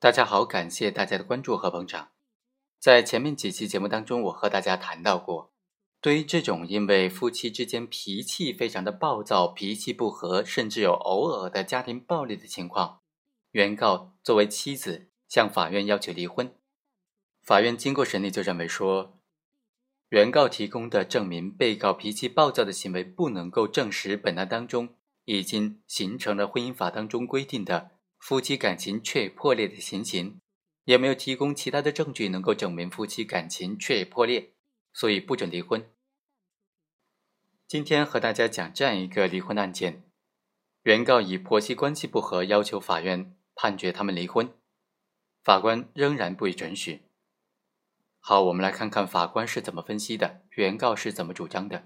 大家好，感谢大家的关注和捧场。在前面几期节目当中，我和大家谈到过，对于这种因为夫妻之间脾气非常的暴躁、脾气不和，甚至有偶尔的家庭暴力的情况，原告作为妻子向法院要求离婚，法院经过审理就认为说，原告提供的证明被告脾气暴躁的行为不能够证实本案当中已经形成了婚姻法当中规定的。夫妻感情确已破裂的情形，也没有提供其他的证据能够证明夫妻感情确已破裂，所以不准离婚。今天和大家讲这样一个离婚案件：原告以婆媳关系不和要求法院判决他们离婚，法官仍然不予准许。好，我们来看看法官是怎么分析的，原告是怎么主张的。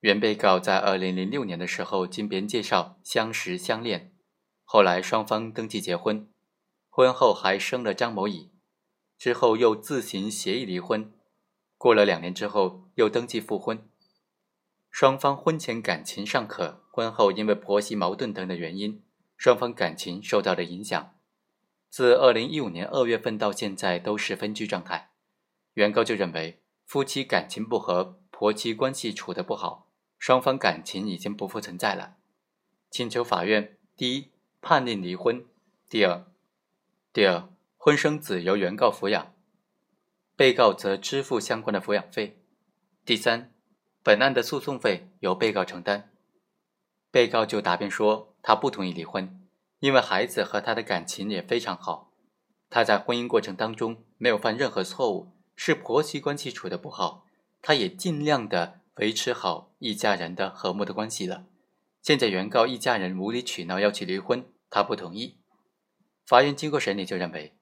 原被告在二零零六年的时候经别人介绍相识相恋。后来双方登记结婚，婚后还生了张某乙，之后又自行协议离婚。过了两年之后又登记复婚，双方婚前感情尚可，婚后因为婆媳矛盾等的原因，双方感情受到了影响。自二零一五年二月份到现在都是分居状态。原告就认为夫妻感情不和，婆媳关系处得不好，双方感情已经不复存在了，请求法院第一。判令离婚。第二，第二，婚生子由原告抚养，被告则支付相关的抚养费。第三，本案的诉讼费由被告承担。被告就答辩说，他不同意离婚，因为孩子和他的感情也非常好，他在婚姻过程当中没有犯任何错误，是婆媳关系处的不好，他也尽量的维持好一家人的和睦的关系了。现在原告一家人无理取闹要去离婚。他不同意，法院经过审理就认为，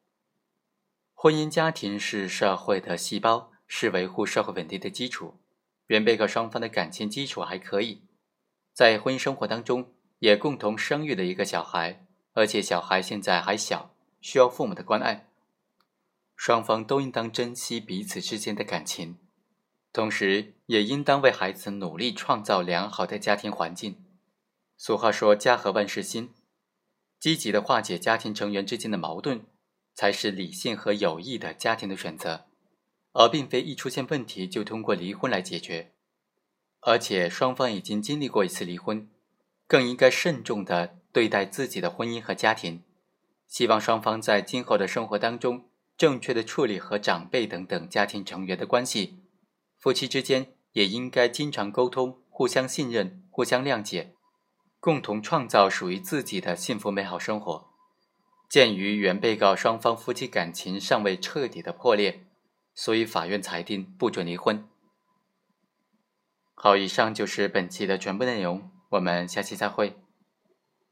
婚姻家庭是社会的细胞，是维护社会稳定的基础。原被告双方的感情基础还可以，在婚姻生活当中也共同生育了一个小孩，而且小孩现在还小，需要父母的关爱。双方都应当珍惜彼此之间的感情，同时也应当为孩子努力创造良好的家庭环境。俗话说：“家和万事兴。”积极的化解家庭成员之间的矛盾，才是理性和有益的家庭的选择，而并非一出现问题就通过离婚来解决。而且双方已经经历过一次离婚，更应该慎重的对待自己的婚姻和家庭。希望双方在今后的生活当中，正确的处理和长辈等等家庭成员的关系。夫妻之间也应该经常沟通，互相信任，互相谅解。共同创造属于自己的幸福美好生活。鉴于原被告双方夫妻感情尚未彻底的破裂，所以法院裁定不准离婚。好，以上就是本期的全部内容，我们下期再会。